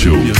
Show.